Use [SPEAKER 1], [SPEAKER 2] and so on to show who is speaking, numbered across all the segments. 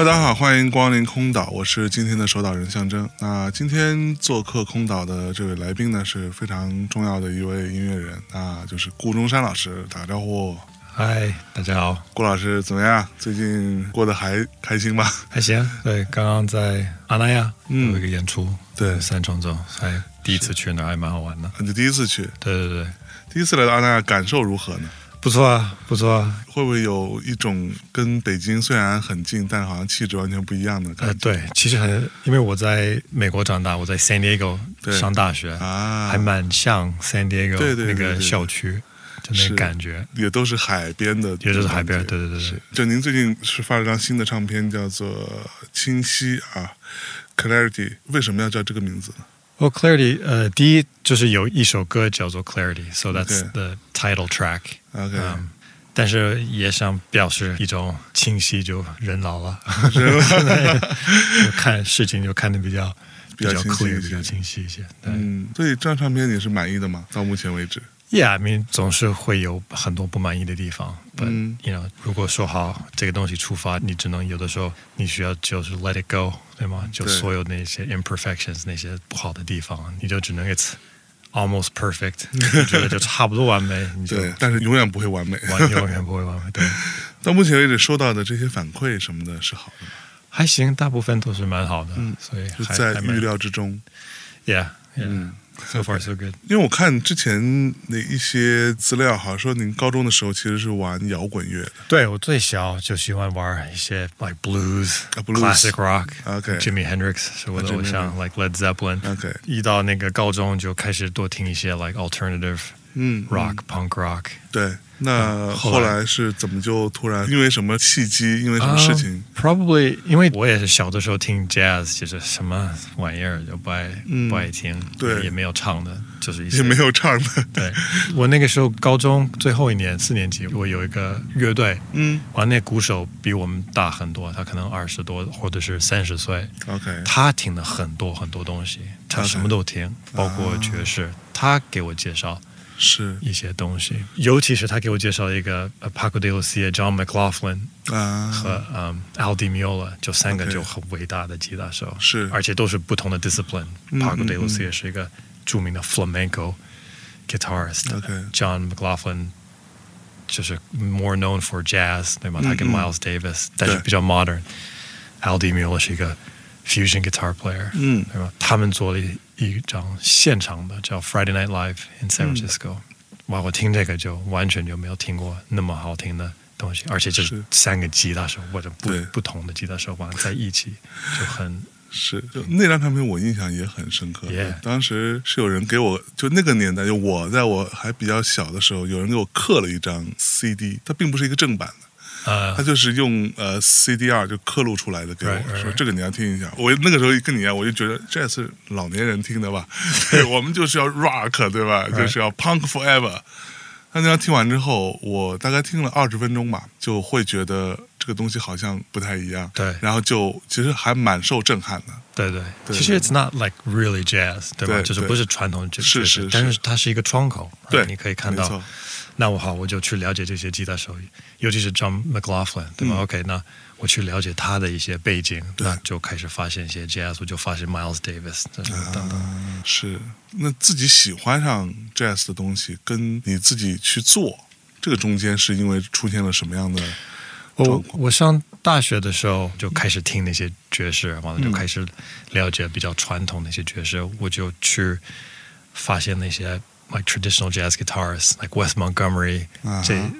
[SPEAKER 1] Hello，大家好，欢迎光临空岛，我是今天的守岛人象征。那今天做客空岛的这位来宾呢，是非常重要的一位音乐人，那就是顾中山老师，打个招呼。
[SPEAKER 2] 嗨，大家好，
[SPEAKER 1] 顾老师怎么样？最近过得还开心吗？
[SPEAKER 2] 还行。对，刚刚在阿那亚有一个演出，
[SPEAKER 1] 对
[SPEAKER 2] 三重奏，还第一次去那，还蛮好玩的。
[SPEAKER 1] 你第一次去，
[SPEAKER 2] 对对对，
[SPEAKER 1] 第一次来到阿那亚，感受如何呢？
[SPEAKER 2] 不错啊，不错啊。
[SPEAKER 1] 会不会有一种跟北京虽然很近，但好像气质完全不一样的感
[SPEAKER 2] 呃，
[SPEAKER 1] 觉？
[SPEAKER 2] 对，其实很，因为我在美国长大，我在 San Diego 上大学，
[SPEAKER 1] 啊，
[SPEAKER 2] 还蛮像 San Diego
[SPEAKER 1] 对对对
[SPEAKER 2] 那个校区，就那个感觉。
[SPEAKER 1] 也都是海边的，
[SPEAKER 2] 也就是海边对对对对
[SPEAKER 1] 就您最近是发了张新的唱片，叫做《清晰》啊，Clarity。为什么要叫这个名字呢？
[SPEAKER 2] 哦、c l a r i t y 呃，第一就是有一首歌叫做 Clarity，so that's
[SPEAKER 1] Okay
[SPEAKER 2] the title track。
[SPEAKER 1] OK，、
[SPEAKER 2] 嗯，但是也想表示一种清晰，就人老了，就看事情就看得比较
[SPEAKER 1] 比较
[SPEAKER 2] 较
[SPEAKER 1] 清晰
[SPEAKER 2] clear，
[SPEAKER 1] 一些
[SPEAKER 2] 比较清晰一些。对、
[SPEAKER 1] 嗯，所以这张唱片你是满意的吗？到目前为止
[SPEAKER 2] ，y e a h I mean 总是会有很多不满意的地方。But、
[SPEAKER 1] 嗯
[SPEAKER 2] you know，如果说好这个东西出发，你只能有的时候你需要就是 let it go，对吗？就所有那些 imperfections 那些不好的地方，你就只能 it's almost perfect，你觉得就差不多完美，你就
[SPEAKER 1] 对，但是永远不会完美。
[SPEAKER 2] 完永远不会完美。对。
[SPEAKER 1] 到目前为止收到的这些反馈什么的是好的吗，
[SPEAKER 2] 还行，大部分都是蛮好的，嗯所以
[SPEAKER 1] 在预料之中。
[SPEAKER 2] ，Yeah，
[SPEAKER 1] 嗯
[SPEAKER 2] yeah，so far so good。
[SPEAKER 1] 因为我看之前那一些资料，好像说您高中的时候其实是玩摇滚乐的。
[SPEAKER 2] 对我最小就喜欢玩一些 like blues、classic rock、OK，Jimmy Hendrix 是我的偶像，like Led Zeppelin。
[SPEAKER 1] OK，
[SPEAKER 2] 一到那个高中就开始多听一些 like alternative
[SPEAKER 1] 嗯
[SPEAKER 2] rock、punk rock。
[SPEAKER 1] 对，那
[SPEAKER 2] 后来。
[SPEAKER 1] 是怎么就突然因为什么契机，因为什么事情
[SPEAKER 2] ？Probably 因为我也是小的时候听 jazz，就是什么玩意儿就不爱、
[SPEAKER 1] 嗯。
[SPEAKER 2] 不爱听，
[SPEAKER 1] 对。
[SPEAKER 2] 也没有唱的，就是一些
[SPEAKER 1] 也没有唱的。
[SPEAKER 2] 对，我那个时候高中最后一年四年级，我有一个乐队，
[SPEAKER 1] 嗯。
[SPEAKER 2] 完那鼓手比我们大很多，他可能二十多或者是三十岁
[SPEAKER 1] ，，OK，
[SPEAKER 2] 他听了很多很多东西，他什么都听，包括爵士。他给我介绍
[SPEAKER 1] 是
[SPEAKER 2] 一些东西，尤其是他给我介绍了一个呃 Paco de Lucia、John McLaughlin
[SPEAKER 1] 啊，
[SPEAKER 2] 和嗯 Al Di Meola，就三个就很伟大的吉他手，
[SPEAKER 1] 是
[SPEAKER 2] 而且都是不同的 discipline。
[SPEAKER 1] 嗯
[SPEAKER 2] Paco de
[SPEAKER 1] 嗯嗯
[SPEAKER 2] Lucia 是一个著名的 flamenco guitarist。
[SPEAKER 1] OK
[SPEAKER 2] John McLaughlin 就是 more known for jazz，对吗？他跟
[SPEAKER 1] 嗯
[SPEAKER 2] Miles Davis，但是比较 modern。Al Di Meola 是一个 fusion guitar player，
[SPEAKER 1] 嗯
[SPEAKER 2] 对吧？他们做了一一张现场的叫 Friday Night Live in San
[SPEAKER 1] 嗯
[SPEAKER 2] Francisco。哇，我听这个就完全就没有听过那么好听的东西，而且就
[SPEAKER 1] 是
[SPEAKER 2] 是三个吉他手或者不
[SPEAKER 1] 对
[SPEAKER 2] 不同的吉他手玩在一起，就很
[SPEAKER 1] 是，就那张唱片我印象也很深刻。
[SPEAKER 2] Yeah
[SPEAKER 1] 当时是有人给我，就那个年代，就我在我还比较小的时候，有人给我刻了一张 CD，它并不是一个正版的。
[SPEAKER 2] 呃
[SPEAKER 1] 他就是用呃 CDR 就刻录出来的给我说这个你要听一下。我那个时候跟你一样，我就觉得这是老年人听的吧，对我们就是要 rock 对吧.就是要 punk forever。那那张听完之后，我大概听了二十分钟吧，就会觉得这个东西好像不太一样。
[SPEAKER 2] 对
[SPEAKER 1] 然后就其实还蛮受震撼的。
[SPEAKER 2] 对对，
[SPEAKER 1] 对
[SPEAKER 2] 其实 it's not like really jazz，对吧？就是不是传统爵爵士
[SPEAKER 1] 是是
[SPEAKER 2] 但
[SPEAKER 1] 是
[SPEAKER 2] 是它是一个窗口，
[SPEAKER 1] 对
[SPEAKER 2] 你可以看到。那我好，我就去了解这些吉他手，尤其是 John McLaughlin，对吧、
[SPEAKER 1] 嗯
[SPEAKER 2] o k 那我去了解他的一些背景，
[SPEAKER 1] 对
[SPEAKER 2] 那就开始发现一些 jazz，我就发现 Miles Davis 等等。
[SPEAKER 1] 嗯，是。那自己喜欢上 jazz 的东西，跟你自己去做，这个中间是因为出现了什么样的状
[SPEAKER 2] 我？我上大学的时候就开始听那些爵士，完了就开始了解比较传统的一些爵士，我就去发现那些 like traditional jazz guitarists like Wes Montgomery、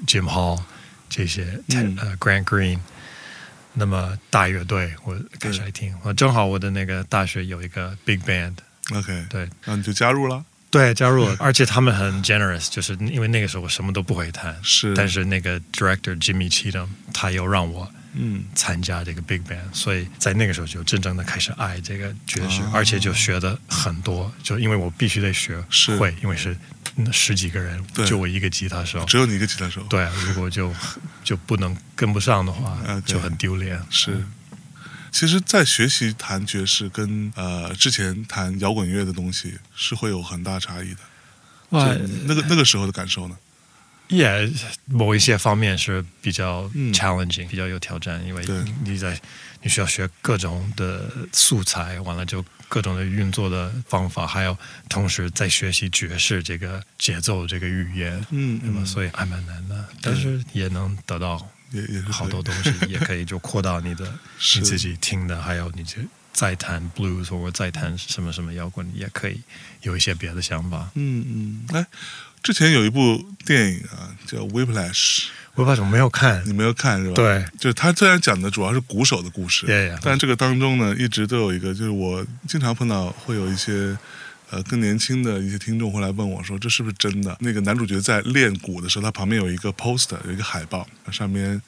[SPEAKER 2] Jim Hall 这些、
[SPEAKER 1] 嗯。
[SPEAKER 2] 呃 Grant Green。那么大乐队，我开始来听。我正好我的那个大学有一个 big
[SPEAKER 1] band，OK，
[SPEAKER 2] 对。
[SPEAKER 1] 然后你就加入了，
[SPEAKER 2] 对，加入了，而且他们很 generous，就是因为那个时候我什么都不会弹，
[SPEAKER 1] 是，
[SPEAKER 2] 但是那个 director Jimmy Cheatham 他又让我
[SPEAKER 1] 嗯。
[SPEAKER 2] 参加这个 big band，所以在那个时候就真正的开始爱这个爵士，
[SPEAKER 1] 哦
[SPEAKER 2] 而且就学的很多，就因为我必须得学会，因为是嗯十几个人，就我一个吉他手，
[SPEAKER 1] 只有你一个吉他手，
[SPEAKER 2] 对，如果就就不能跟不上的话就很丢脸。
[SPEAKER 1] 是。其实，在学习弹爵士跟呃之前弹摇滚乐的东西是会有很大差异的。
[SPEAKER 2] 哇
[SPEAKER 1] 那个那个时候的感受呢？
[SPEAKER 2] 也某一些方面是比较
[SPEAKER 1] 嗯
[SPEAKER 2] challenging，、比较有挑战，因为你在你需要学各种的素材，完了就各种的运作的方法，还有同时在学习爵士这个节奏这个语言，
[SPEAKER 1] 嗯
[SPEAKER 2] 那么？所以还蛮难的，但是也能得到
[SPEAKER 1] 也也是
[SPEAKER 2] 好多东西，也可以就扩到你的 你自己听的，还有你就再弹 blues 或者再弹什么什么摇滚，也可以有一些别的想法。
[SPEAKER 1] 嗯嗯，哎，之前有一部电影啊，叫《Whiplash》，
[SPEAKER 2] 我把什么没有看
[SPEAKER 1] 你？没有看是吧？，
[SPEAKER 2] 对，
[SPEAKER 1] 就是他虽然讲的主要是鼓手的故事
[SPEAKER 2] Yeah, yeah.
[SPEAKER 1] 但这个当中呢，一直都有一个，就是我经常碰到会有一些。呃，更年轻的一些听众会来问我说：“这是不是真的？”那个男主角在练鼓的时候，他旁边有一个 poster，有一个海报，上面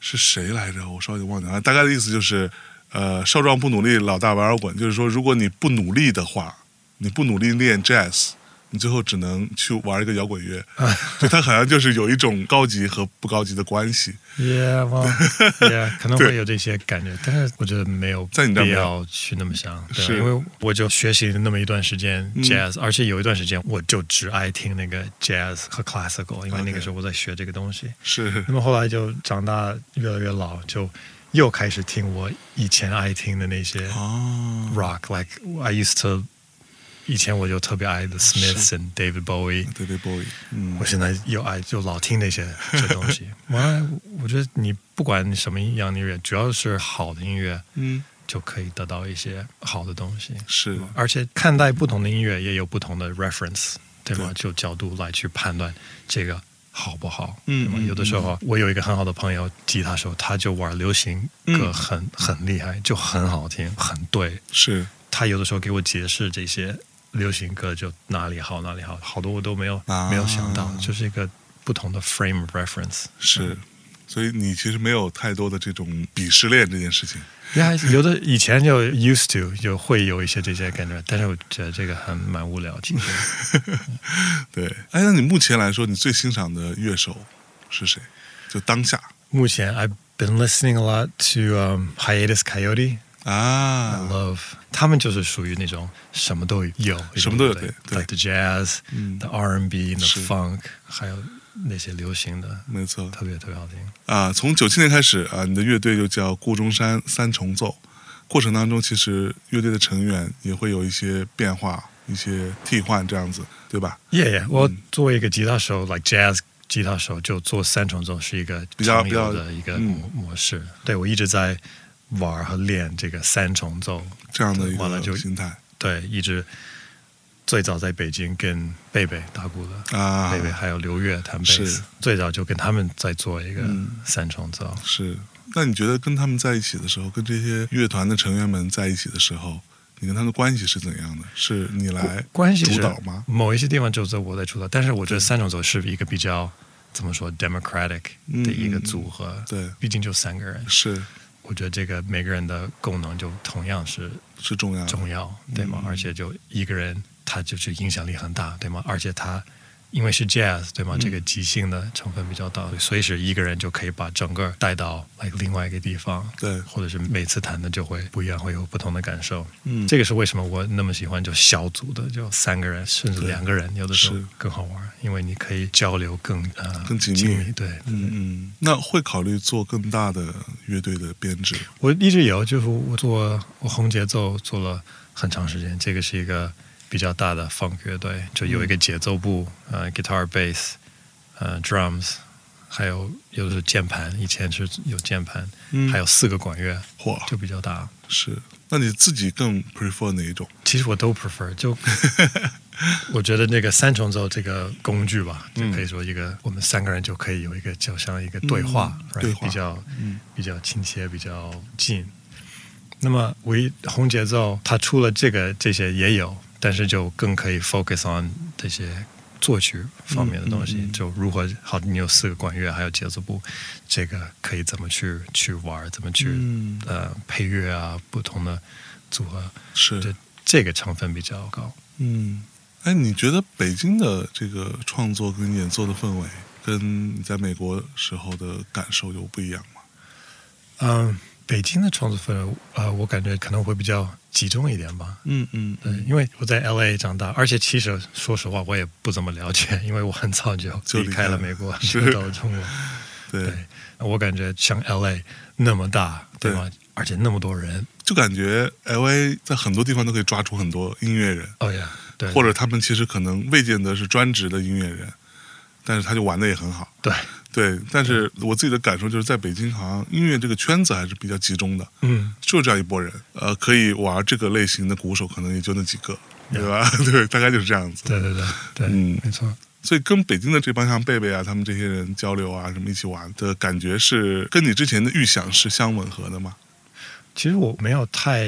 [SPEAKER 1] 是谁来着？我稍微忘记了。大概的意思就是，呃，少壮不努力，老大玩摇滚。就是说，如果你不努力的话，你不努力练 jazz，你最后只能去玩一个摇滚乐。就它好像就是有一种高级和不高级的关系。
[SPEAKER 2] Yeah, well, yeah，可能会有这些感觉，但是我觉得没有必
[SPEAKER 1] 在你这儿没有
[SPEAKER 2] 要去那么想，对
[SPEAKER 1] 是
[SPEAKER 2] 因为我就学习了那么一段时间
[SPEAKER 1] 嗯
[SPEAKER 2] jazz，、而且有一段时间我就只爱听那个 jazz 和 classical，因为那个时候我在学这个东西。
[SPEAKER 1] 是
[SPEAKER 2] 那么后来就长大越来越老，就又开始听我以前爱听的那些
[SPEAKER 1] 哦
[SPEAKER 2] rock，like I used to，以前我就特别爱 The Smiths and David Bowie。
[SPEAKER 1] ，David Bowie，嗯
[SPEAKER 2] 我现在又爱就老听那些这东西。完了，我觉得你不管你什么样的音乐，只要是好的音乐，
[SPEAKER 1] 嗯，
[SPEAKER 2] 就可以得到一些好的东西。
[SPEAKER 1] 是
[SPEAKER 2] 而且看待不同的音乐也有不同的 reference，对吗？
[SPEAKER 1] 对
[SPEAKER 2] 就角度来去判断这个好不好？
[SPEAKER 1] 嗯嗯
[SPEAKER 2] 有的时候我有一个很好的朋友，吉他手，他就玩流行歌
[SPEAKER 1] 嗯
[SPEAKER 2] 很、很厉害，就很好听，很对。
[SPEAKER 1] 是
[SPEAKER 2] 他有的时候给我解释这些流行歌就哪里好哪里好，好多我都没有、
[SPEAKER 1] 啊
[SPEAKER 2] 没有想到，就是一个不同的 frame of reference。
[SPEAKER 1] 是，所以你其实没有太多的这种鄙视链这件事情。
[SPEAKER 2] 呀，有的以前就 used to 就会有一些这些感觉，但是我觉得这个很蛮无聊。其实
[SPEAKER 1] 对，哎，那你目前来说，你最欣赏的乐手是谁？就当下
[SPEAKER 2] 目前 I've been listening a lot to、um, Hiatus Coyote。I
[SPEAKER 1] 啊
[SPEAKER 2] ，love 他们就是属于那种什么都有，
[SPEAKER 1] 什么都有
[SPEAKER 2] 对 like the jazz、
[SPEAKER 1] 嗯
[SPEAKER 2] the R&B、the funk，还有那些流行的，
[SPEAKER 1] 没错
[SPEAKER 2] 特别特别好听。
[SPEAKER 1] 啊。从九七年开始啊，你的乐队就叫顾中山三重奏。过程当中，其实乐队的成员也会有一些变化、一些替换，这样子，对吧
[SPEAKER 2] ？Yeah, yeah. 我作为一个吉他手，like jazz 吉他手，就做三重奏是一个
[SPEAKER 1] 比较
[SPEAKER 2] 比较的一个模模式。对我一直在玩和练这个三重奏，
[SPEAKER 1] 这样的一个心态
[SPEAKER 2] 对，一直最早在北京跟贝贝打鼓的。
[SPEAKER 1] 啊
[SPEAKER 2] 贝贝还有刘越他们
[SPEAKER 1] 是
[SPEAKER 2] 斯，最早就跟他们在做一个
[SPEAKER 1] 嗯
[SPEAKER 2] 三重奏。
[SPEAKER 1] 是。那你觉得跟他们在一起的时候，跟这些乐团的成员们在一起的时候，你跟他们的关系是怎样的？是你来
[SPEAKER 2] 关系主
[SPEAKER 1] 导吗？
[SPEAKER 2] 某一些地方就是我在主导，但是我觉得三重奏是一个比较怎么说 democratic 的一个组合。
[SPEAKER 1] 嗯对，
[SPEAKER 2] 毕竟就三个人，
[SPEAKER 1] 是
[SPEAKER 2] 我觉得这个每个人的功能就同样是
[SPEAKER 1] 是重要的。
[SPEAKER 2] 重要，对吗？
[SPEAKER 1] 嗯
[SPEAKER 2] 而且就一个人他就是影响力很大，对吗？而且他因为是 jazz，对吗？
[SPEAKER 1] 嗯
[SPEAKER 2] 这个即兴的成分比较大，随时一个人就可以把整个带到 like 另外一个地方，
[SPEAKER 1] 对，
[SPEAKER 2] 或者是每次弹的就会不一样，会有不同的感受。
[SPEAKER 1] 嗯，
[SPEAKER 2] 这个是为什么我那么喜欢就小组的，就三个人甚至两个人，有的时候更好玩，因为你可以交流更呃
[SPEAKER 1] 更紧密
[SPEAKER 2] 密。对，
[SPEAKER 1] 嗯嗯，那会考虑做更大的乐队的编制？
[SPEAKER 2] 我一直有，就是我做我红节奏做了很长时间，这个是一个比较大的 funk 乐队，就有一个节奏部，呃，guitar、bass，呃，drums，还有有的是键盘，以前是有键盘，
[SPEAKER 1] 嗯
[SPEAKER 2] 还有四个管乐，
[SPEAKER 1] 嚯，
[SPEAKER 2] 就比较大。
[SPEAKER 1] 是。那你自己更 prefer 哪一种？
[SPEAKER 2] 其实我都 prefer，就 我觉得那个三重奏这个工具吧，就
[SPEAKER 1] 嗯
[SPEAKER 2] 可以说一个、我们三个人就可以有一个就像一个对话？
[SPEAKER 1] 对话
[SPEAKER 2] 比较
[SPEAKER 1] 嗯
[SPEAKER 2] 比较亲切，比较近。那么唯红节奏它除了这个这些也有，但是就更可以 focus on 这些作曲方面的东西，
[SPEAKER 1] 嗯嗯嗯
[SPEAKER 2] 就如何好，你有四个管乐，还有节奏部，这个可以怎么去去玩，怎么去、
[SPEAKER 1] 嗯
[SPEAKER 2] 呃配乐啊，不同的组合，
[SPEAKER 1] 是
[SPEAKER 2] 这这个成分比较高。
[SPEAKER 1] 嗯，哎，你觉得北京的这个创作跟演奏的氛围，跟你在美国时候的感受有不一样吗？
[SPEAKER 2] 嗯，北京的创作氛围，呃，我感觉可能会比较集中一点吧。
[SPEAKER 1] 嗯嗯
[SPEAKER 2] 对，因为我在 L A 长大，而且其实说实话，我也不怎么了解，因为我很早就离
[SPEAKER 1] 开了
[SPEAKER 2] 美国，就到了中国。
[SPEAKER 1] 对，
[SPEAKER 2] 对，我感觉像 L A 那么大，对吧？而且那么多人，
[SPEAKER 1] 就感觉 L A 在很多地方都可以抓出很多音乐人，
[SPEAKER 2] 哦呀，对，
[SPEAKER 1] 或者他们其实可能未见得是专职的音乐人，但是他就玩的也很好。
[SPEAKER 2] 对，
[SPEAKER 1] 对，但是我自己的感受就是在北京，好像音乐这个圈子还是比较集中的，
[SPEAKER 2] 嗯，
[SPEAKER 1] 就这样一拨人，呃，可以玩这个类型的鼓手，可能也就那几个，对吧？对，大概就是这样子。
[SPEAKER 2] 对对对对，
[SPEAKER 1] 嗯
[SPEAKER 2] 没错。
[SPEAKER 1] 所以跟北京的这帮像贝贝啊，他们这些人交流啊，什么一起玩的感觉是跟你之前的预想是相吻合的吗？
[SPEAKER 2] 其实我没有太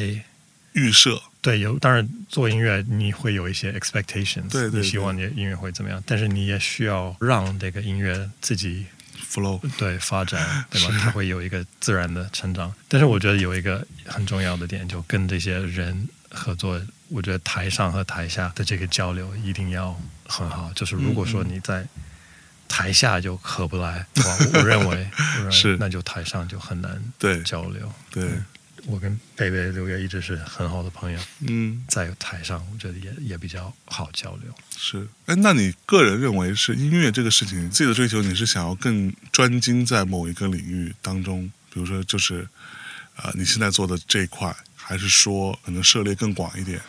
[SPEAKER 1] 预设，
[SPEAKER 2] 对有，当然做音乐你会有一些 expectations，
[SPEAKER 1] 对对
[SPEAKER 2] 你希望你的音乐会怎么样，但是你也需要让这个音乐自己
[SPEAKER 1] flow，
[SPEAKER 2] 对发展，对吧？它会有一个自然的成长。但是我觉得有一个很重要的点，就跟这些人合作，我觉得台上和台下的这个交流一定要很好。就是如果说你在台下就合不来，我我认为我认为
[SPEAKER 1] 是
[SPEAKER 2] 那就台上就很难
[SPEAKER 1] 对
[SPEAKER 2] 交流。
[SPEAKER 1] 对，
[SPEAKER 2] 我跟贝贝、刘烨一直是很好的朋友，
[SPEAKER 1] 嗯，
[SPEAKER 2] 在台上我觉得也也比较好交流。
[SPEAKER 1] 是。哎，那你个人认为是音乐这个事情，自己的追求，你是想要更专精在某一个领域当中，比如说就是，呃，你现在做的这一块，还是说可能涉猎更广一点？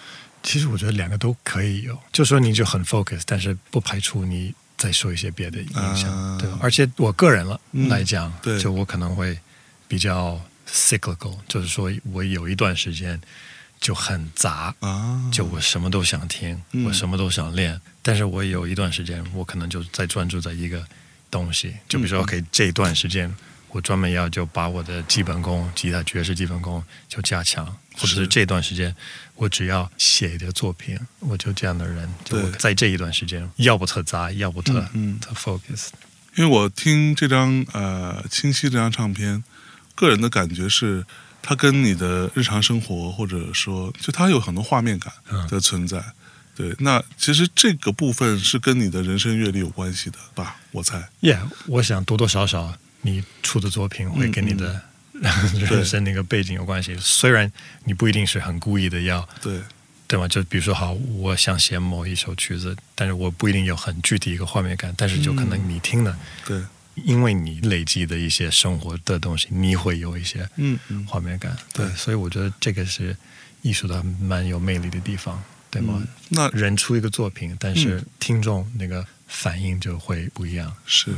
[SPEAKER 2] 其实我觉得两个都可以有，就说你就很 focus，但是不排除你再受一些别的影响，
[SPEAKER 1] 啊
[SPEAKER 2] 对吧？而且我个人了、
[SPEAKER 1] 嗯
[SPEAKER 2] 来讲，
[SPEAKER 1] 对
[SPEAKER 2] 就我可能会比较 cyclical，就是说我有一段时间就很杂，
[SPEAKER 1] 啊，
[SPEAKER 2] 就我什么都想听，
[SPEAKER 1] 嗯。
[SPEAKER 2] 我什么都想练，但是我有一段时间，我可能就在专注在一个东西，就比如说、
[SPEAKER 1] 嗯。
[SPEAKER 2] OK 这一段时间。我专门要就把我的基本功，吉他爵士基本功就加强，或者
[SPEAKER 1] 是
[SPEAKER 2] 是这段时间我只要写一个作品，我就这样的人，就在这一段时间，要不特杂，要不特、特 focus。
[SPEAKER 1] 因为我听这张呃《清晰》这张唱片，个人的感觉是，它跟你的日常生活或者说，就它有很多画面感
[SPEAKER 2] 嗯
[SPEAKER 1] 的存在。对，那其实这个部分是跟你的人生阅历有关系的吧？我猜。
[SPEAKER 2] Yeah，我想多多少少你出的作品会跟你的、人生那个背景有关系。虽然你不一定是很故意的要，
[SPEAKER 1] 对，
[SPEAKER 2] 对吗？就比如说，好，我想写某一首曲子，但是我不一定有很具体一个画面感，但是就可能你听的，
[SPEAKER 1] 对，
[SPEAKER 2] 因为你累积的一些生活的东西，你会有一些
[SPEAKER 1] 嗯嗯，
[SPEAKER 2] 画面感。
[SPEAKER 1] 对
[SPEAKER 2] 所以我觉得这个是艺术的蛮有魅力的地方，对吗？
[SPEAKER 1] 嗯那
[SPEAKER 2] 人出一个作品，但是听众那个反应就会不一样。
[SPEAKER 1] 是。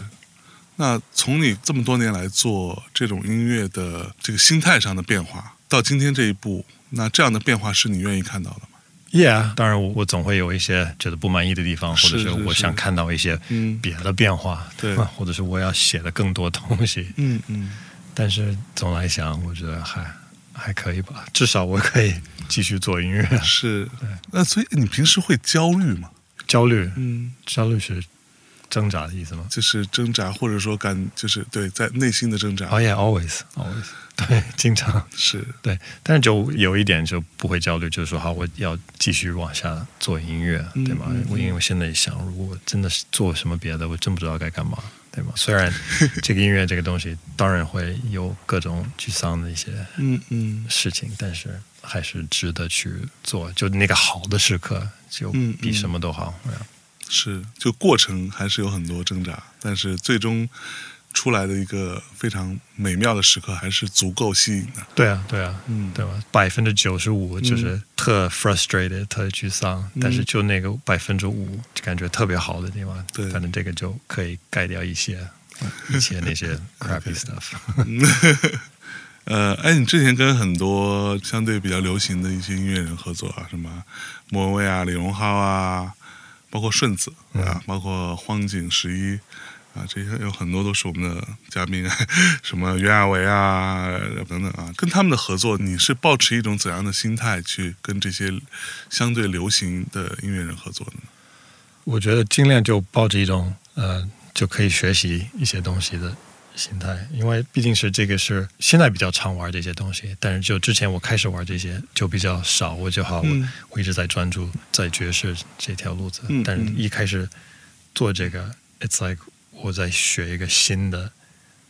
[SPEAKER 1] 那从你这么多年来做这种音乐的这个心态上的变化，到今天这一步，那这样的变化是你愿意看到的吗？
[SPEAKER 2] Yeah，当然我我总会有一些觉得不满意的地方，或者
[SPEAKER 1] 是
[SPEAKER 2] 我想看到一些
[SPEAKER 1] 嗯
[SPEAKER 2] 别的变化，
[SPEAKER 1] 对
[SPEAKER 2] 或者是我要写的更多东西。
[SPEAKER 1] 嗯嗯，
[SPEAKER 2] 但是总来想，我觉得还还可以吧，至少我可以继续做音乐。
[SPEAKER 1] 是。那所以你平时会焦虑吗？
[SPEAKER 2] 焦虑，
[SPEAKER 1] 嗯，
[SPEAKER 2] 焦虑是挣扎的意思吗？
[SPEAKER 1] 就是挣扎，或者说感，就是对在内心的挣扎。
[SPEAKER 2] Oh、yeah,，always，always，对，经常
[SPEAKER 1] 是，
[SPEAKER 2] 对，但是就有一点就不会焦虑，就是说，好，我要继续往下做音乐，
[SPEAKER 1] 嗯
[SPEAKER 2] 对吗？
[SPEAKER 1] 嗯
[SPEAKER 2] 我因为我现在想，如果真的是做什么别的，我真不知道该干嘛，对吗？虽然这个音乐这个东西当然会有各种沮丧的一些
[SPEAKER 1] 嗯嗯
[SPEAKER 2] 事情，但是还是值得去做。就那个好的时刻，就比什么都好。
[SPEAKER 1] 是，就过程还是有很多挣扎，但是最终出来的一个非常美妙的时刻，还是足够吸引的。
[SPEAKER 2] 对啊，对啊，
[SPEAKER 1] 嗯，
[SPEAKER 2] 对吧？百分之九十五就是特 frustrated、特沮丧，但是就那个百分之五，就感觉特别好的地方，
[SPEAKER 1] 对。
[SPEAKER 2] 反正这个就可以盖掉一些 一些那些 crappy stuff。
[SPEAKER 1] 呃，哎，你之前跟很多相对比较流行的一些音乐人合作啊，什么莫文蔚啊、李荣浩啊，包括顺子啊，包括荒井十一啊，这些有很多都是我们的嘉宾，什么袁娅维啊等等啊，跟他们的合作，你是抱持一种怎样的心态去跟这些相对流行的音乐人合作呢？
[SPEAKER 2] 我觉得尽量就抱着一种呃，就可以学习一些东西的心态，因为毕竟是这个是现在比较常玩这些东西，但是就之前我开始玩这些就比较少，我就好，
[SPEAKER 1] 嗯
[SPEAKER 2] 我我一直在专注在爵士这条路子，
[SPEAKER 1] 嗯
[SPEAKER 2] 但是
[SPEAKER 1] 嗯
[SPEAKER 2] 一开始做这个，it's like 我在学一个新的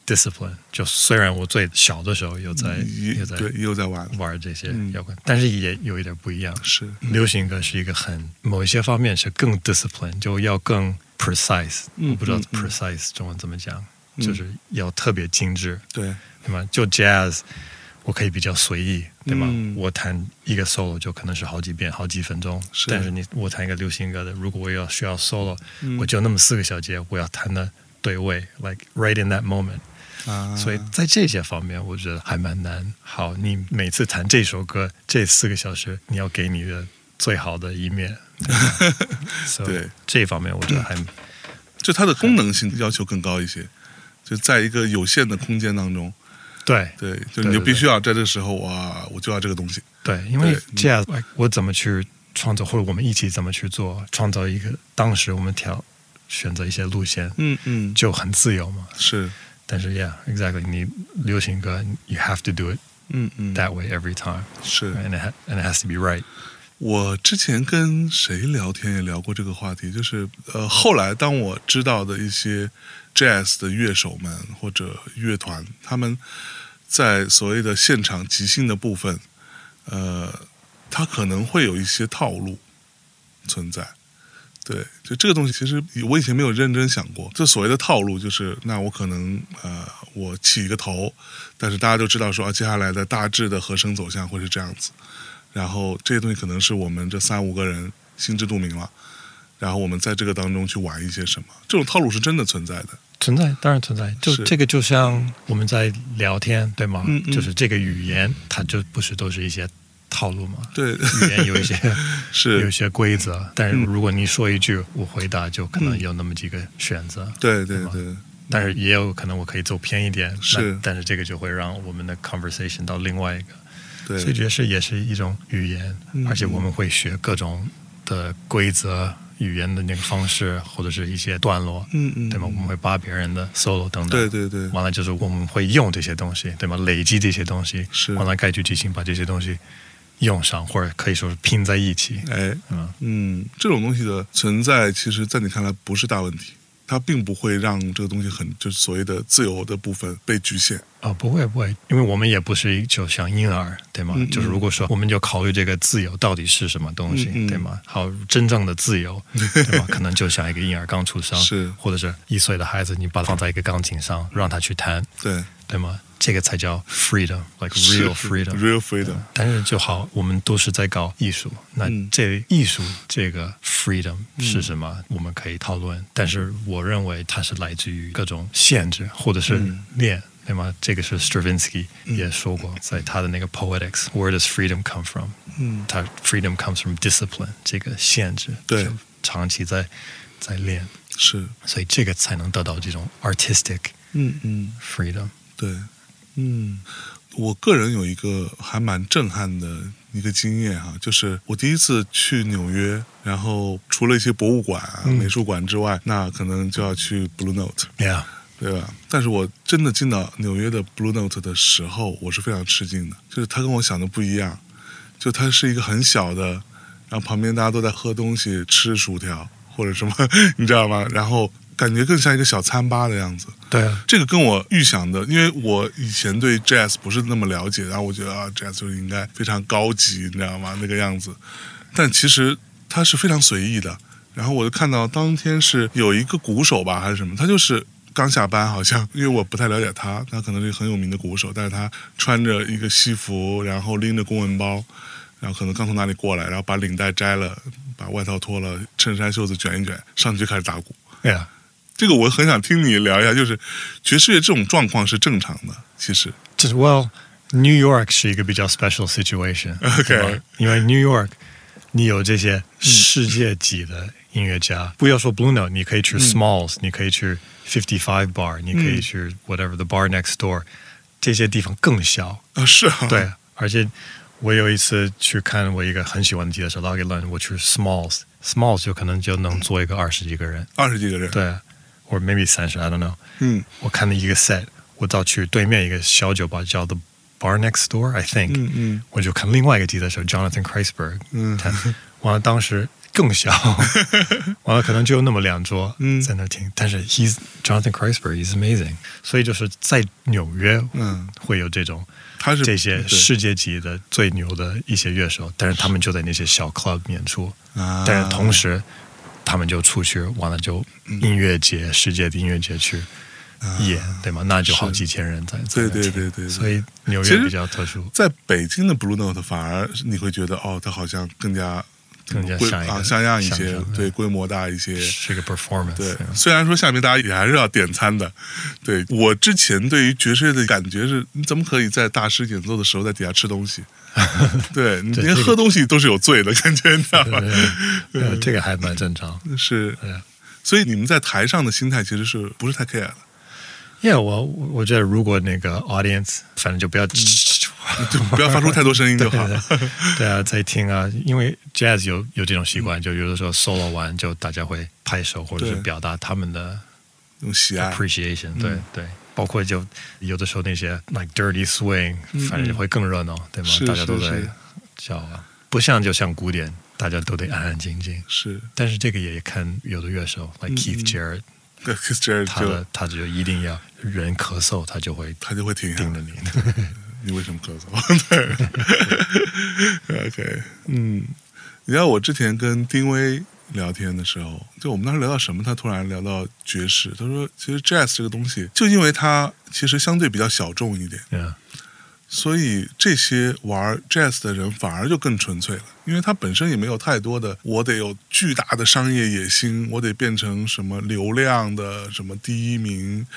[SPEAKER 2] discipline，就虽然我最小的时候有在
[SPEAKER 1] 也
[SPEAKER 2] 有在
[SPEAKER 1] 对，又在玩，
[SPEAKER 2] 玩这些
[SPEAKER 1] 嗯。
[SPEAKER 2] 摇滚，但是也有一点不一样，
[SPEAKER 1] 是。
[SPEAKER 2] 流行歌是一个很某一些方面是更 discipline，就要更 precise。
[SPEAKER 1] 嗯
[SPEAKER 2] 我不知道 precise 中文怎么讲，
[SPEAKER 1] 嗯。
[SPEAKER 2] 就是要特别精致，
[SPEAKER 1] 对，
[SPEAKER 2] 对吗？就 jazz，我可以比较随意，对吗？
[SPEAKER 1] 嗯
[SPEAKER 2] 我弹一个 solo 就可能是好几遍、好几分钟，
[SPEAKER 1] 是
[SPEAKER 2] 但是你我弹一个流行歌的，如果我要需要 solo，、
[SPEAKER 1] 嗯
[SPEAKER 2] 我就那么四个小节，我要弹的对位，like right in that moment。
[SPEAKER 1] 啊，
[SPEAKER 2] 所以在这些方面，我觉得还蛮难。好，你每次弹这首歌，这四个小时，你要给你的最好的一面。对吧 So，
[SPEAKER 1] 对
[SPEAKER 2] 这方面我觉得还
[SPEAKER 1] 就它的功能性要求更高一些，就在一个有限的空间当中，
[SPEAKER 2] 对
[SPEAKER 1] 对，就你就必须要在这个时候哇，我就要这个东西，
[SPEAKER 2] 对，因为
[SPEAKER 1] 对
[SPEAKER 2] jazz，like，我怎么去创造，或者我们一起怎么去做，创造一个当时我们挑选择一些路线
[SPEAKER 1] 嗯嗯，
[SPEAKER 2] 就很自由嘛。
[SPEAKER 1] 是，
[SPEAKER 2] 但是，yeah，exactly，你流行歌，you have to do it
[SPEAKER 1] 嗯嗯
[SPEAKER 2] ，that way every time，
[SPEAKER 1] 是。
[SPEAKER 2] and it and it has to be right。
[SPEAKER 1] 我之前跟谁聊天也聊过这个话题，就是呃，后来当我知道的一些 jazz 的乐手们或者乐团，他们在所谓的现场即兴的部分，呃，他可能会有一些套路存在。对，就这个东西，其实我以前没有认真想过。这所谓的套路，就是那我可能呃，我起一个头，但是大家都知道说啊，接下来的大致的和声走向会是这样子。然后这些东西可能是我们这三五个人心知肚明了，然后我们在这个当中去玩一些什么，这种套路是真的存在的。
[SPEAKER 2] 存在，当然存在。就是这个就像我们在聊天，对吗？
[SPEAKER 1] 嗯嗯
[SPEAKER 2] 就是这个语言，它就不是都是一些套路嘛。
[SPEAKER 1] 对，
[SPEAKER 2] 语言有一些 是有一，些规则，但是
[SPEAKER 1] 嗯
[SPEAKER 2] 如果你说一句，我回答就可能有那么几个选择。
[SPEAKER 1] 对对
[SPEAKER 2] 吗
[SPEAKER 1] 对，
[SPEAKER 2] 但是也有可能我可以走偏一点，
[SPEAKER 1] 是
[SPEAKER 2] 但是这个就会让我们的 conversation 到另外一个。对所以
[SPEAKER 1] 对，
[SPEAKER 2] 爵士也是一种语言，
[SPEAKER 1] 嗯
[SPEAKER 2] 而且我们会学各种的规则、语言的那个方式，或者是一些段落，
[SPEAKER 1] 嗯嗯，
[SPEAKER 2] 对吗？我们会扒别人的 solo 等等。
[SPEAKER 1] 对对对，
[SPEAKER 2] 完了就是我们会用这些东西，对吗？累积这些东西，
[SPEAKER 1] 是
[SPEAKER 2] 完了盖具即兴把这些东西用上，或者可以说是拼在一起。
[SPEAKER 1] 哎，
[SPEAKER 2] 嗯，
[SPEAKER 1] 嗯，这种东西的存在，其实在你看来不是大问题，它并不会让这个东西很就是所谓的自由的部分被局限。
[SPEAKER 2] 哦，不会不会，因为我们也不是就像婴儿，对吗？就是如果说我们就考虑这个自由到底是什么东西，对吗？好，真正的自由，对吧？可能就像一个婴儿刚出生，
[SPEAKER 1] 是
[SPEAKER 2] 或者是一岁的孩子，你把他放在一个钢琴上，让他去弹，
[SPEAKER 1] 对
[SPEAKER 2] 对吗？这个才叫 freedom，like real freedom。
[SPEAKER 1] ，real freedom，
[SPEAKER 2] 但是就好，我们都是在搞艺术，那
[SPEAKER 1] 嗯
[SPEAKER 2] 这艺术这个 freedom 是什么？我们可以讨论，但是我认为它是来自于各种限制或者是
[SPEAKER 1] 嗯
[SPEAKER 2] 练。对吗？这个是 Stravinsky 也说过，在他的那个 Poetics，Where does freedom come from？
[SPEAKER 1] 嗯，
[SPEAKER 2] 他 freedom comes from discipline，这个限制，
[SPEAKER 1] 对
[SPEAKER 2] 长期在在练，
[SPEAKER 1] 是，
[SPEAKER 2] 所以这个才能得到这种 artistic
[SPEAKER 1] 嗯嗯。
[SPEAKER 2] freedom。
[SPEAKER 1] 对，嗯，我个人有一个还蛮震撼的一个经验哈，就是我第一次去纽约，然后除了一些博物馆啊、
[SPEAKER 2] 嗯
[SPEAKER 1] 美术馆之外，那可能就要去 Blue
[SPEAKER 2] Note，Yeah，
[SPEAKER 1] 对吧？但是我真的进到纽约的 Blue Note 的时候，我是非常吃惊的，就是它跟我想的不一样，就它是一个很小的，然后旁边大家都在喝东西、吃薯条或者什么，你知道吗？然后感觉更像一个小餐吧的样子。
[SPEAKER 2] 对啊，
[SPEAKER 1] 这个跟我预想的，因为我以前对 jazz 不是那么了解，然后我觉得啊，jazz 就应该非常高级，你知道吗？那个样子，但其实它是非常随意的。然后我就看到当天是有一个鼓手吧，还是什么，他就是刚下班，好像因为我不太了解他，他可能是一个很有名的鼓手，但是他穿着一个西服，然后拎着公文包，然后可能刚从哪里过来，然后把领带摘了，把外套脱了，衬衫袖子卷一卷，上去就开始打鼓。
[SPEAKER 2] Yeah，
[SPEAKER 1] 这个我很想听你聊一下，就是爵士乐这种状况是正常的，其实。
[SPEAKER 2] 就是 Well，New York 是一个比较 special situation。
[SPEAKER 1] OK
[SPEAKER 2] 因为 New York 你有这些世界级的音乐家，不要说 Blue Note，你可以去 Smalls，、你可以去 Fifty Five Bar，你可以去 whatever the bar next door，这些地方更小。
[SPEAKER 1] 啊，是啊，
[SPEAKER 2] 对，而且我有一次去看我一个很喜欢的吉他手 l o g g Lund，我去 Smalls，Smalls 就可能就能坐一个二十几个人，
[SPEAKER 1] 二十几个人，
[SPEAKER 2] 对，or maybe 三十，I don't know。
[SPEAKER 1] 嗯。
[SPEAKER 2] 我看了一个 set，我到去对面一个小酒吧叫 The Bar Next Door，I think，、
[SPEAKER 1] 嗯嗯。
[SPEAKER 2] 我就看另外一个吉他手 Jonathan Kreisberg，
[SPEAKER 1] 嗯。
[SPEAKER 2] 他完了当时更小，完了可能就有那么两桌
[SPEAKER 1] 嗯。
[SPEAKER 2] 在那听，但是 he's Jonathan Kreisberg，he's amazing，所以就是在纽约，
[SPEAKER 1] 嗯，
[SPEAKER 2] 会有这种
[SPEAKER 1] 他是
[SPEAKER 2] 这些
[SPEAKER 1] 对。
[SPEAKER 2] 世界级的最牛的一些乐手，但是他们就在那些小 club 演出，
[SPEAKER 1] 啊，
[SPEAKER 2] 但是同时他们就出去完了就
[SPEAKER 1] 嗯。
[SPEAKER 2] 音乐节、世界的音乐节去演，对吗？那就好几千人在在
[SPEAKER 1] 对对对对
[SPEAKER 2] 所以纽约比较特殊，
[SPEAKER 1] 在北京的 Blue Note 反而你会觉得哦，它好像更加
[SPEAKER 2] 更加
[SPEAKER 1] 规啊像样一些对，规模大一些。
[SPEAKER 2] 是个 performance，
[SPEAKER 1] 对，虽然说下面大家也还是要点餐的。对我之前对于爵士乐的感觉是，你怎么可以在大师演奏的时候在底下吃东西？对你连喝东西都是有罪的感觉，你知道吗？
[SPEAKER 2] 这个还蛮正常。
[SPEAKER 1] 是
[SPEAKER 2] 对，
[SPEAKER 1] 所以你们在台上的心态其实是不是太 care 的？
[SPEAKER 2] 因为我我觉得如果那个 audience，反正就不要。
[SPEAKER 1] 就不要发出太多声音就好。了。
[SPEAKER 2] 对啊，在听啊，因为 jazz 有有这种习惯，就有的时候 solo 完就大家会拍手或者是表达他们的
[SPEAKER 1] 用喜爱
[SPEAKER 2] ，appreciation，对
[SPEAKER 1] 嗯。
[SPEAKER 2] 对，包括就有的时候那些 like dirty swing，反正会更热闹，对吗？大家都在叫啊，不像就像古典，大家都得安安静静。
[SPEAKER 1] 是。
[SPEAKER 2] 但是这个也看有的乐手，like
[SPEAKER 1] 嗯
[SPEAKER 2] Keith
[SPEAKER 1] 嗯。
[SPEAKER 2] Jarrett，
[SPEAKER 1] 对 k i s s
[SPEAKER 2] 他
[SPEAKER 1] 就
[SPEAKER 2] 的他就一定要人咳嗽，他就会
[SPEAKER 1] 他就会
[SPEAKER 2] 盯着。你。
[SPEAKER 1] 你为什么咳嗽？对，OK，嗯，你知道我之前跟丁威聊天的时候，就我们当时聊到什么，他突然聊到爵士，他说其实 jazz 这个东西，就因为它其实相对比较小众一点
[SPEAKER 2] ，Yeah，
[SPEAKER 1] 所以这些玩 jazz 的人反而就更纯粹了，因为他本身也没有太多的我得有巨大的商业野心，我得变成什么流量的什么第一名。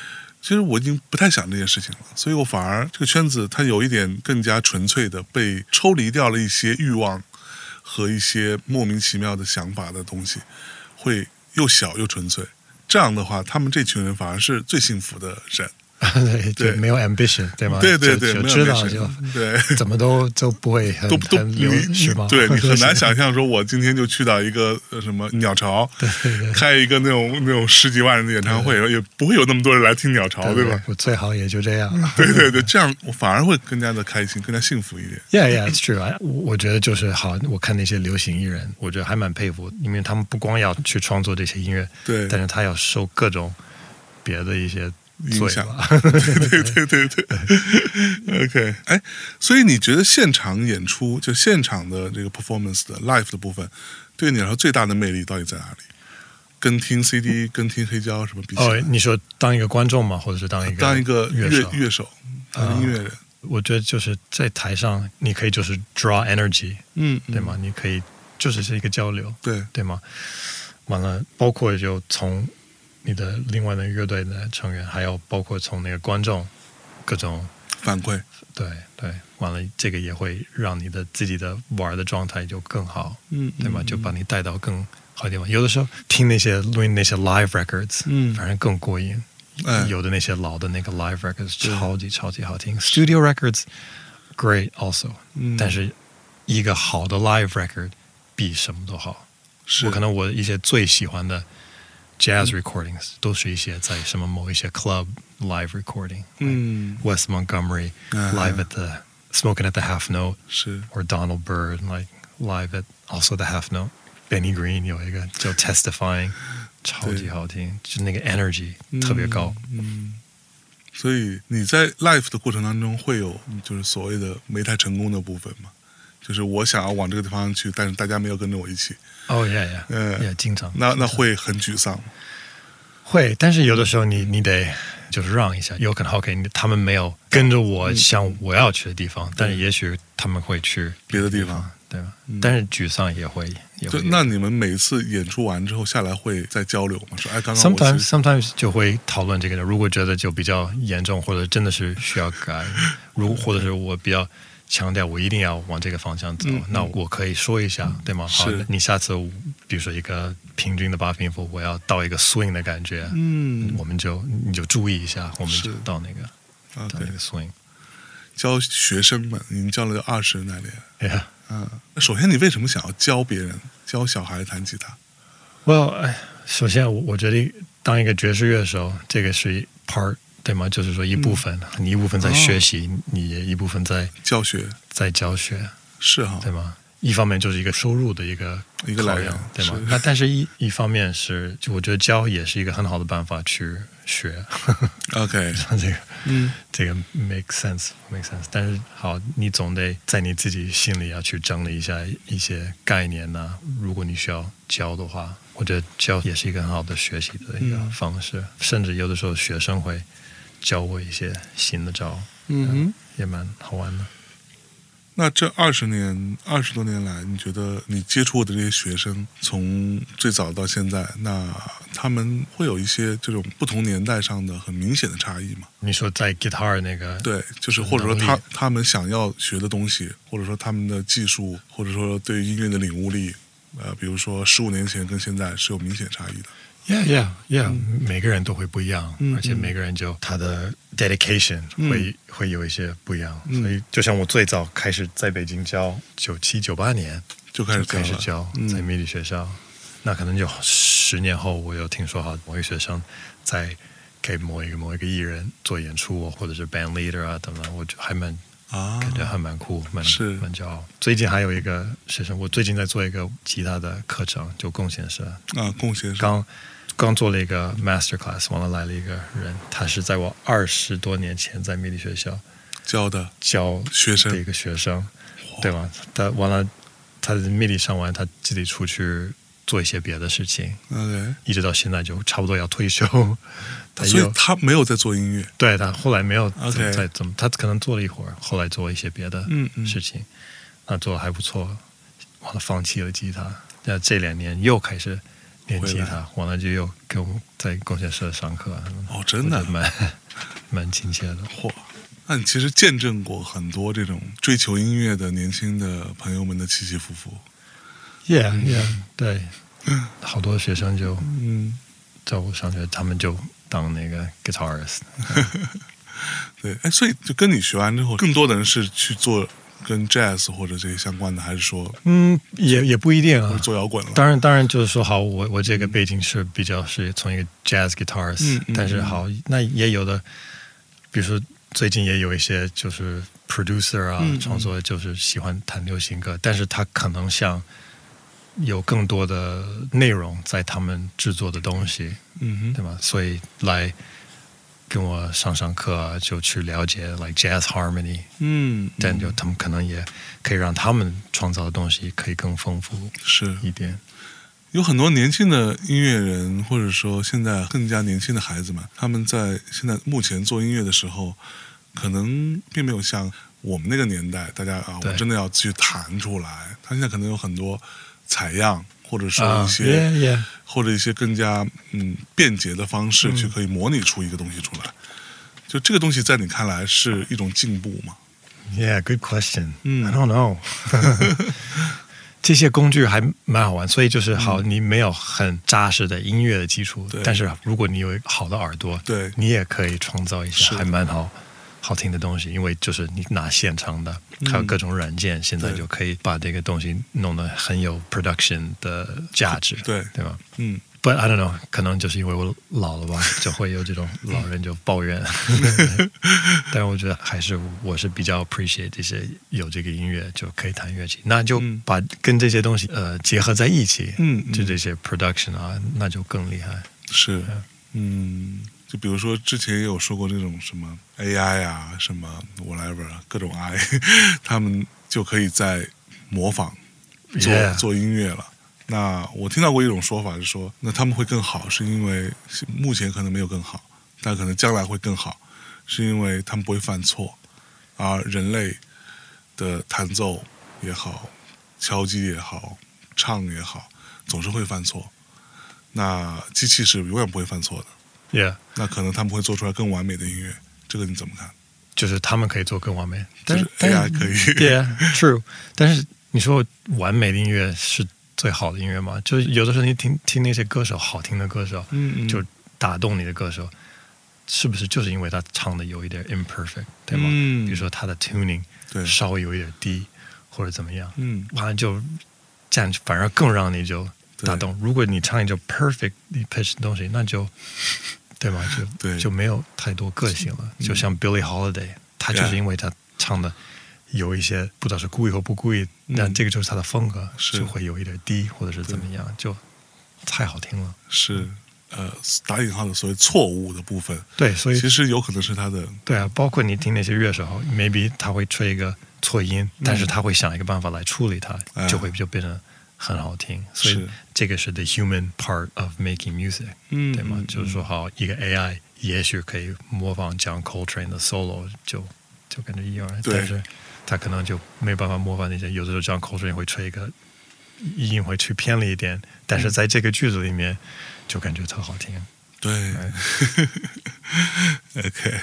[SPEAKER 1] 其实我已经不太想这件事情了，所以我反而这个圈子它有一点更加纯粹的被抽离掉了一些欲望和一些莫名其妙的想法的东西，会又小又纯粹。这样的话，他们这群人反而是最幸福的人。
[SPEAKER 2] 对，
[SPEAKER 1] 对
[SPEAKER 2] 就没有 ambition，对吗？
[SPEAKER 1] 对对对，
[SPEAKER 2] 就就
[SPEAKER 1] 没有
[SPEAKER 2] 知道就
[SPEAKER 1] 对。
[SPEAKER 2] 怎么都都不会很
[SPEAKER 1] 都都
[SPEAKER 2] 很流
[SPEAKER 1] 你
[SPEAKER 2] 是吗？
[SPEAKER 1] 对你很难 想象，说我今天就去到一个呃什么鸟巢，开一个那种那种十几万人的演唱会，也不会有那么多人来听鸟巢，对吧？？
[SPEAKER 2] 我最好也就这样。
[SPEAKER 1] 对对对，这样我反而会更加的开心，更加幸福一点。
[SPEAKER 2] Yeah, yeah, it's true. 我我觉得就是好，我看那些流行艺人，我觉得还蛮佩服，因为他们不光要去创作这些音乐，
[SPEAKER 1] 对，
[SPEAKER 2] 但是他要受各种别的一些罪
[SPEAKER 1] 影响
[SPEAKER 2] 吧。
[SPEAKER 1] 对对对对，OK，哎，所以你觉得现场演出就现场的这个 performance 的 live 的部分，对你来说最大的魅力到底在哪里？跟听 CD、跟听黑胶什么比起
[SPEAKER 2] 哦？，你说当一个观众吗？或者是当一个
[SPEAKER 1] 当一个乐
[SPEAKER 2] 乐手？
[SPEAKER 1] 乐手，还是音乐人？
[SPEAKER 2] 我觉得就是在台上，你可以就是 draw energy，
[SPEAKER 1] 嗯，
[SPEAKER 2] 对吗？你可以就是是一个交流，
[SPEAKER 1] 对，
[SPEAKER 2] 对吗？完了，包括就从你的另外的乐队的成员，还有包括从那个观众各种
[SPEAKER 1] 反馈，
[SPEAKER 2] 对对，完了这个也会让你的自己的玩的状态就更好，
[SPEAKER 1] 嗯，
[SPEAKER 2] 对吧？就把你带到更好的地方。有的时候听那些录音那些 live records，
[SPEAKER 1] 嗯。
[SPEAKER 2] 反正更过瘾。
[SPEAKER 1] 哎，
[SPEAKER 2] 有的那些老的那个 live records 超级超级好听，studio records great also，、
[SPEAKER 1] 嗯。
[SPEAKER 2] 但是一个好的 live record 比什么都好。
[SPEAKER 1] 是。
[SPEAKER 2] 我可能我一些最喜欢的 jazz recordings、都是一些在什么某一些 club live recording，
[SPEAKER 1] 嗯
[SPEAKER 2] Wes Montgomery
[SPEAKER 1] 啊
[SPEAKER 2] live at the Smoking at the Half Note
[SPEAKER 1] 是
[SPEAKER 2] or Donald Byrd like live at also the Half Note。Benny Green 有一个叫 Testifying，超级好听，就那个 energy 特别高。
[SPEAKER 1] 嗯，所以你在 live 的过程当中会有就是所谓的没太成功的部分吗？ 就是我想要往这个地方去，但是大家没有跟着我一起，
[SPEAKER 2] 哦，yeah yeah，
[SPEAKER 1] 嗯
[SPEAKER 2] yeah，经常
[SPEAKER 1] 那那会很沮丧。
[SPEAKER 2] 会，但是有的时候你你得就是让一下，有可能 OK，他们没有跟着我向我要去的地方，但是也许他们会去
[SPEAKER 1] 别的地方，
[SPEAKER 2] 对吧？
[SPEAKER 1] 嗯
[SPEAKER 2] 但是沮丧也会也会
[SPEAKER 1] 对，那你们每次演出完之后下来会再交流吗？说哎，刚刚
[SPEAKER 2] sometimes sometimes 就会讨论这个的。如果觉得就比较严重，或者真的是需要改，如或者是我比较强调我一定要往这个方向走，
[SPEAKER 1] 嗯
[SPEAKER 2] 那我可以说一下，对吗？好，你下次比如说一个平均的八平符，我要到一个 swing 的感觉，
[SPEAKER 1] 嗯
[SPEAKER 2] 我们就你就注意一下，我们就到那个到那个 swing。
[SPEAKER 1] 教学生们，你们教了二十来年。
[SPEAKER 2] Yeah.
[SPEAKER 1] 嗯，那首先你为什么想要教别人，教小孩弹吉他
[SPEAKER 2] ？Well，哎，首先我我觉得当一个爵士乐手，这个是 part 对吗？就是说一部分，你一部分在学习，你也一部分在
[SPEAKER 1] 教学
[SPEAKER 2] 在教学，
[SPEAKER 1] 是哈，
[SPEAKER 2] 对吗？一方面就是一个收入的一个
[SPEAKER 1] 一个来源
[SPEAKER 2] 对吗？那但是一一方面是，就我觉得教也是一个很好的办法去学
[SPEAKER 1] ，OK，
[SPEAKER 2] 这个
[SPEAKER 1] 嗯
[SPEAKER 2] 这个 make sense make sense。但是好，你总得在你自己心里要去整理一下一些概念呐、如果你需要教的话，我觉得教也是一个很好的学习的一个
[SPEAKER 1] 嗯
[SPEAKER 2] 方式。甚至有的时候学生会教我一些新的招，
[SPEAKER 1] 嗯哼。
[SPEAKER 2] 也蛮好玩的。
[SPEAKER 1] 那这二十年、二十多年来，你觉得你接触过的这些学生，从最早到现在，那他们会有一些这种不同年代上的很明显的差异吗？
[SPEAKER 2] 你说在 guitar 那个
[SPEAKER 1] 对，就是或者说他他们想要学的东西，或者说他们的技术，或者说对于音乐的领悟力，呃，比如说十五年前跟现在是有明显差异的。
[SPEAKER 2] Yeah, yeah, yeah、每个人都会不一样，
[SPEAKER 1] 嗯
[SPEAKER 2] 而且每个人就他的 dedication
[SPEAKER 1] 嗯。
[SPEAKER 2] 会、会有一些不一样。
[SPEAKER 1] 嗯。
[SPEAKER 2] 所以，就像我最早开始在北京教，九七九八年
[SPEAKER 1] 就开始
[SPEAKER 2] 就开始
[SPEAKER 1] 了
[SPEAKER 2] 教
[SPEAKER 1] 嗯。
[SPEAKER 2] 在迷你学校，那可能就十年后，我有听说哈，某一个学生在给某一个某一个艺人做演出，或者是 band leader 啊等等，我就还蛮
[SPEAKER 1] 啊，
[SPEAKER 2] 感觉还蛮酷，蛮
[SPEAKER 1] 是
[SPEAKER 2] 蛮骄傲。最近还有一个学生，我最近在做一个吉他的课程，就贡献社。
[SPEAKER 1] 啊，贡献是
[SPEAKER 2] 刚刚做了一个 master class，完了来了一个人，他是在我二十多年前在迷你学校
[SPEAKER 1] 教的
[SPEAKER 2] 教
[SPEAKER 1] 学生
[SPEAKER 2] 的一个学生，对吧？他完了，他在迷你上完，他自己出去做一些别的事情一直到现在就差不多要退休。他
[SPEAKER 1] 所以他没有在做音乐，
[SPEAKER 2] 对他后来没有
[SPEAKER 1] OK
[SPEAKER 2] 再怎么，他可能做了一会儿，后来做一些别的
[SPEAKER 1] 嗯嗯。
[SPEAKER 2] 事情，那做的还不错，完了放弃了吉他，那这两年又开始练吉他，完了就又给我们在贡献社上课，
[SPEAKER 1] 哦，真的？
[SPEAKER 2] 蛮蛮亲切的。
[SPEAKER 1] 嚯！那你其实见证过很多这种追求音乐的年轻的朋友们的起起伏伏。
[SPEAKER 2] Yeah, yeah，对，好多学生就
[SPEAKER 1] 嗯，
[SPEAKER 2] 在我上学，他们就当那个 guitarist。
[SPEAKER 1] 对，哎，所以就跟你学完之后，更多的人是去做跟 jazz 或者这些相关的，还是说
[SPEAKER 2] 嗯，也也不一定啊。
[SPEAKER 1] 做摇滚了？
[SPEAKER 2] 当然，当然就是说，好，我我这个背景是比较是从一个 jazz guitarist，、但是好，那也有的，比如说最近也有一些就是 producer 啊，创作就是喜欢弹流行歌，但是他可能想有更多的内容在他们制作的东西，
[SPEAKER 1] 嗯哼，
[SPEAKER 2] 对吧？所以来跟我上上课啊，就去了解 like jazz harmony，
[SPEAKER 1] 嗯，
[SPEAKER 2] 但就他们可能也可以让他们创造的东西可以更丰富
[SPEAKER 1] 是
[SPEAKER 2] 一点。
[SPEAKER 1] 有很多年轻的音乐人，或者说现在更加年轻的孩子们，他们在现在目前做音乐的时候，可能并没有像我们那个年代，大家啊，我真的要去弹出来。他现在可能有很多采样，或者说
[SPEAKER 2] 啊
[SPEAKER 1] 一些、
[SPEAKER 2] ，yeah yeah。
[SPEAKER 1] 或者一些更加嗯便捷的方式，
[SPEAKER 2] 嗯
[SPEAKER 1] 去可以模拟出一个东西出来。就这个东西在你看来是一种进步吗
[SPEAKER 2] ？Yeah, good question.
[SPEAKER 1] 嗯
[SPEAKER 2] I don't know. 这些工具还蛮好玩，所以就是好，你没有很扎实的音乐的基础，但是如果你有好的耳朵，
[SPEAKER 1] 对
[SPEAKER 2] 你也可以创造一
[SPEAKER 1] 是的
[SPEAKER 2] 些还蛮好好听的东西。因为就是你拿现成的，还有各种软件，现在就可以把这个东西弄得很有 production 的价值，
[SPEAKER 1] 对
[SPEAKER 2] 对吧？
[SPEAKER 1] 嗯
[SPEAKER 2] ，But I don't know，可能就是因为我老了吧，就会有这种老人就抱怨。但我觉得还是我是比较 appreciate 这些有这个音乐就可以弹乐器，那就
[SPEAKER 1] 嗯
[SPEAKER 2] 把跟这些东西呃结合在一起，
[SPEAKER 1] 嗯嗯
[SPEAKER 2] 就这些 production 啊，那就更厉害。
[SPEAKER 1] 是，嗯，就比如说之前也有说过那种什么 AI 啊，什么 whatever 啊各种 I，他们就可以在模仿做做音乐了。那我听到过一种说法是说，那他们会更好，是因为目前可能没有更好，但可能将来会更好，是因为他们不会犯错，而人类的弹奏也好，敲击也好，唱也好，总是会犯错。那机器是永远不会犯错的，
[SPEAKER 2] Yeah，
[SPEAKER 1] 那可能他们会做出来更完美的音乐，这个你怎么看？
[SPEAKER 2] 就是他们可以做更完美，但
[SPEAKER 1] 就是
[SPEAKER 2] 但
[SPEAKER 1] AI 可以
[SPEAKER 2] ，Yeah，True。但是你说完美的音乐是最好的音乐吗？就是有的时候你听听那些歌手，好听的歌手，
[SPEAKER 1] 嗯嗯
[SPEAKER 2] 就打动你的歌手，是不是就是因为他唱的有一点 imperfect，对吗？
[SPEAKER 1] 嗯
[SPEAKER 2] 比如说他的 tuning
[SPEAKER 1] 对，
[SPEAKER 2] 稍微有一点低，或者怎么样，
[SPEAKER 1] 嗯
[SPEAKER 2] 完了就这样反而更让你就打动。如果你唱一首 perfect pitch 的东西，那就对吗？就
[SPEAKER 1] 对。
[SPEAKER 2] 就没有太多个性了。就像 Billie Holiday，他就是因为他唱的有一些不知道是故意或不故意，
[SPEAKER 1] 嗯。
[SPEAKER 2] 但这个就是他的风格，
[SPEAKER 1] 是。
[SPEAKER 2] 就会有一点低或者是怎么样，就太好听了。
[SPEAKER 1] 是呃打引号的所谓错误的部分，
[SPEAKER 2] 对，所以
[SPEAKER 1] 其实有可能是他的
[SPEAKER 2] 对啊，包括你听那些乐手，maybe 他会吹一个错音，但是他会想一个办法来处理它，
[SPEAKER 1] 嗯。
[SPEAKER 2] 就会就变得很好听。所以这个是 the human part of making music，、
[SPEAKER 1] 嗯
[SPEAKER 2] 对吗？
[SPEAKER 1] 嗯
[SPEAKER 2] 就是说，好，一个 AI 也许可以模仿 John Coltrane 的 solo，就就感觉一样，但是他可能就没办法模仿那些。有的时候 John Coltrane 会吹一个音会吹偏了一点，但是在这个句子里面就感觉特好听。
[SPEAKER 1] 对
[SPEAKER 2] 哎，
[SPEAKER 1] OK，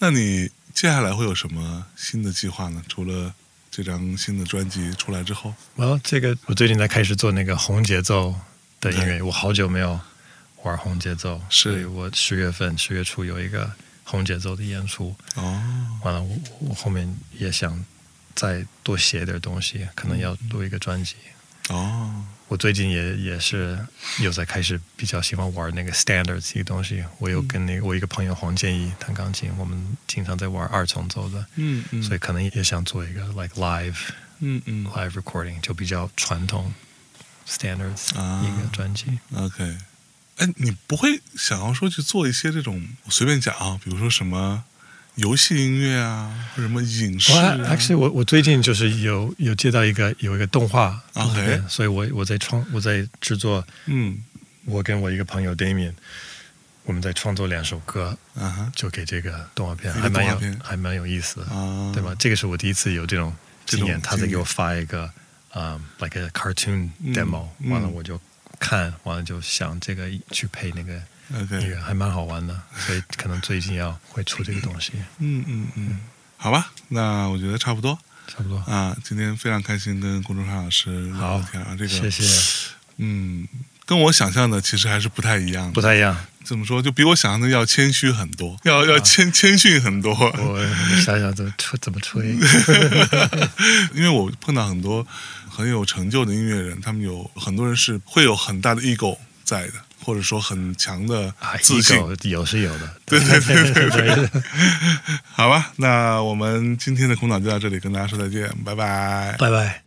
[SPEAKER 1] 那你接下来会有什么新的计划呢？除了这张新的专辑出来之后
[SPEAKER 2] ，Well，这个我最近在开始做那个红节奏的音乐，我好久没有玩红节奏，
[SPEAKER 1] 是。
[SPEAKER 2] 所以我十月份十月初有一个红节奏的演出，
[SPEAKER 1] 哦，
[SPEAKER 2] 完了我我后面也想再多写点东西，可能要录一个专辑。
[SPEAKER 1] 哦，
[SPEAKER 2] 我最近也也是有在开始比较喜欢玩那个 standards 这个东西，我有跟那个我一个朋友黄建议弹钢琴，我们经常在玩二重奏的，
[SPEAKER 1] 嗯嗯，
[SPEAKER 2] 所以可能也想做一个 like live
[SPEAKER 1] 嗯嗯。
[SPEAKER 2] live recording，就比较传统 standards
[SPEAKER 1] 啊
[SPEAKER 2] 一个专辑。
[SPEAKER 1] ，OK，哎，你不会想要说去做一些这种，我随便讲啊，比如说什么游戏音乐啊，或者什么影视
[SPEAKER 2] actually 我我最近就是有有接到一个有一个动画
[SPEAKER 1] OK
[SPEAKER 2] 对。所以我我在创我在制作，
[SPEAKER 1] 嗯。
[SPEAKER 2] 我跟我一个朋友 Damian，我们在创作两首歌，
[SPEAKER 1] 啊哈。
[SPEAKER 2] 就给这个动画片，还蛮有还蛮有意思的，
[SPEAKER 1] 啊，
[SPEAKER 2] 对吧？？这个是我第一次有这种经验，他在给我发一个嗯、like a cartoon
[SPEAKER 1] 嗯
[SPEAKER 2] demo，、
[SPEAKER 1] 嗯。
[SPEAKER 2] 完了我就看，完了就想这个去配那个音
[SPEAKER 1] OK，
[SPEAKER 2] 乐，还蛮好玩的，所以可能最近要会出这个东西，
[SPEAKER 1] 嗯嗯嗯，好吧，那我觉得差不多
[SPEAKER 2] 差不多。
[SPEAKER 1] 啊。今天非常开心跟龚中山老师聊天啊，这个
[SPEAKER 2] 谢谢，
[SPEAKER 1] 嗯，跟我想象的其实还是不太一样的。
[SPEAKER 2] 不太一样。
[SPEAKER 1] 怎么说，就比我想象的要谦虚很多，要要谦谦逊很多。
[SPEAKER 2] 我想想怎么吹怎么吹，
[SPEAKER 1] 因为我碰到很多很有成就的音乐人，他们有很多人是会有很大的 ego 在的，或者说很强的
[SPEAKER 2] 啊，
[SPEAKER 1] 自信。
[SPEAKER 2] 有是有的，
[SPEAKER 1] 对对对对
[SPEAKER 2] 对对，
[SPEAKER 1] 好吧，那我们今天的空档就到这里，跟大家说再见，拜拜。
[SPEAKER 2] 拜拜。